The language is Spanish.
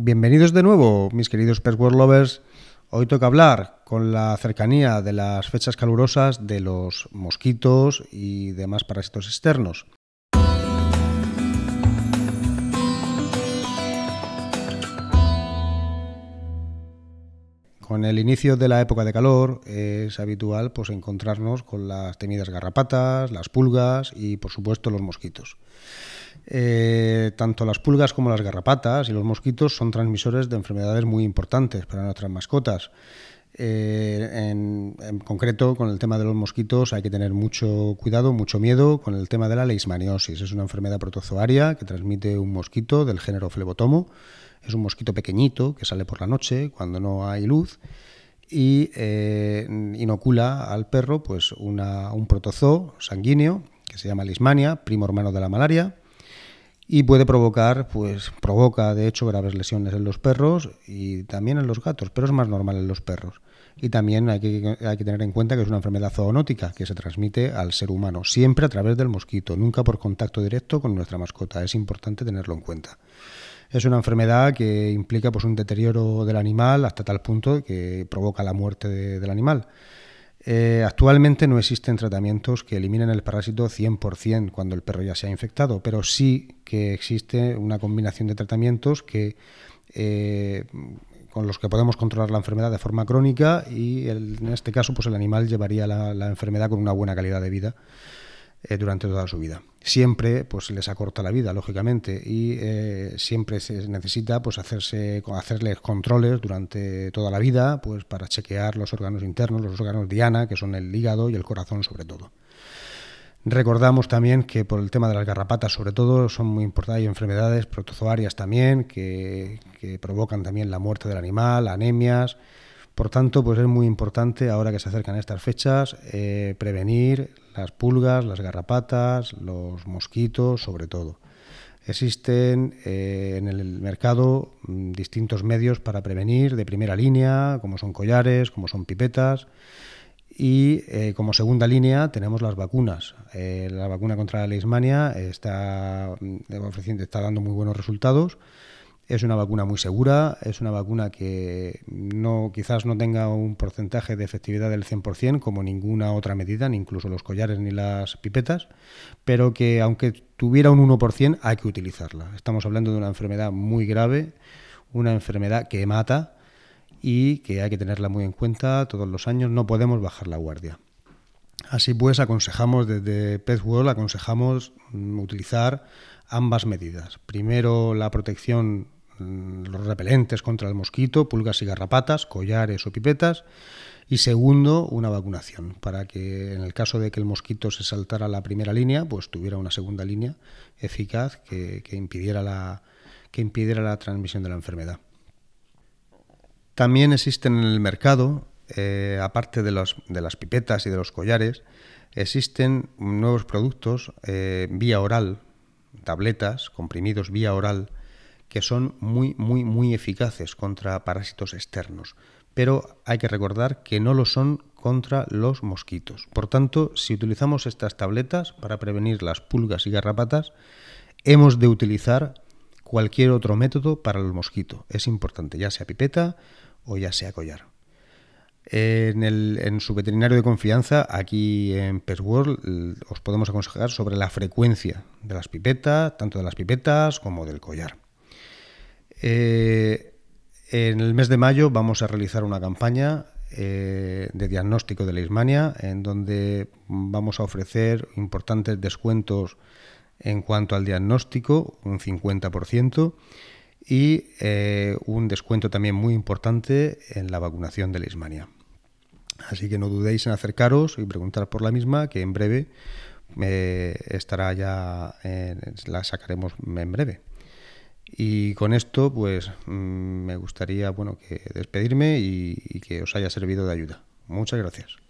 Bienvenidos de nuevo, mis queridos World Lovers. Hoy toca hablar con la cercanía de las fechas calurosas de los mosquitos y demás parásitos externos. Con el inicio de la época de calor es habitual pues, encontrarnos con las temidas garrapatas, las pulgas y por supuesto los mosquitos. Eh, tanto las pulgas como las garrapatas y los mosquitos son transmisores de enfermedades muy importantes para nuestras mascotas. Eh, en, concreto, con el tema de los mosquitos hay que tener mucho cuidado, mucho miedo con el tema de la leishmaniosis. Es una enfermedad protozoaria que transmite un mosquito del género flebotomo. Es un mosquito pequeñito que sale por la noche cuando no hay luz y eh, inocula al perro pues un protozoo sanguíneo que se llama leishmania, primo hermano de la malaria y puede provocar, pues provoca de hecho graves lesiones en los perros y también en los gatos, pero es más normal en los perros. Y también hay que, hay que tener en cuenta que es una enfermedad zoonótica que se transmite al ser humano, siempre a través del mosquito, nunca por contacto directo con nuestra mascota. Es importante tenerlo en cuenta. Es una enfermedad que implica pues, un deterioro del animal hasta tal punto que provoca la muerte del animal. Eh, actualmente no existen tratamientos que eliminen el parásito 100% cuando el perro ya se ha infectado, pero sí que existe una combinación de tratamientos que, eh, con los que podemos controlar la enfermedad de forma crónica y en este caso pues el animal llevaría la enfermedad con una buena calidad de vida. Eh, durante toda su vida. Siempre pues les acorta la vida, lógicamente, y eh, siempre se necesita pues hacerse hacerles controles durante toda la vida, pues para chequear los órganos internos, los órganos diana, que son el hígado y el corazón sobre todo. Recordamos también que por el tema de las garrapatas, sobre todo, son muy importantes. Hay enfermedades protozoarias también que, que provocan también la muerte del animal, anemias, por tanto, pues es muy importante ahora que se acercan estas fechas eh, prevenir las pulgas, las garrapatas, los mosquitos, sobre todo. Existen eh, en el mercado mm, distintos medios para prevenir de primera línea, como son collares, como son pipetas. Y eh, como segunda línea tenemos las vacunas. la vacuna contra la leishmania está, mm, está dando muy buenos resultados es una vacuna muy segura, es una vacuna que no, quizás no tenga un porcentaje de efectividad del 100% como ninguna otra medida, ni incluso los collares ni las pipetas, pero que aunque tuviera un 1% hay que utilizarla. Estamos hablando de una enfermedad muy grave, una enfermedad que mata y que hay que tenerla muy en cuenta todos los años, no podemos bajar la guardia. Así pues, aconsejamos desde PetWorld, aconsejamos mm, utilizar ambas medidas. Primero la protección los repelentes contra el mosquito, pulgas y garrapatas, collares o pipetas. Y segundo, una vacunación, para que en el caso de que el mosquito se saltara la primera línea, pues tuviera una segunda línea eficaz que, impidiera, la, que impidiera la transmisión de la enfermedad. También existen en el mercado, eh, aparte de, los, de, las pipetas y de los collares, existen nuevos productos eh, vía oral, tabletas, comprimidos vía oral, que son muy, muy, muy eficaces contra parásitos externos. Pero hay que recordar que no lo son contra los mosquitos. Por tanto, si utilizamos estas tabletas para prevenir las pulgas y garrapatas, hemos de utilizar cualquier otro método para el mosquito. Es importante, ya sea pipeta o ya sea collar. En, en, su veterinario de confianza, aquí en PestWorld, os podemos aconsejar sobre la frecuencia de las pipetas, tanto de las pipetas como del collar. Eh, en el mes de mayo vamos a realizar una campaña eh, de diagnóstico de leishmania en donde vamos a ofrecer importantes descuentos en cuanto al diagnóstico, un 50%, y eh, un descuento también muy importante en la vacunación de leishmania. Así que no dudéis en acercaros y preguntar por la misma, que en breve estará ya, la sacaremos en breve. Y con esto, pues mm, me gustaría bueno, que despedirme y, y que os haya servido de ayuda. Muchas gracias.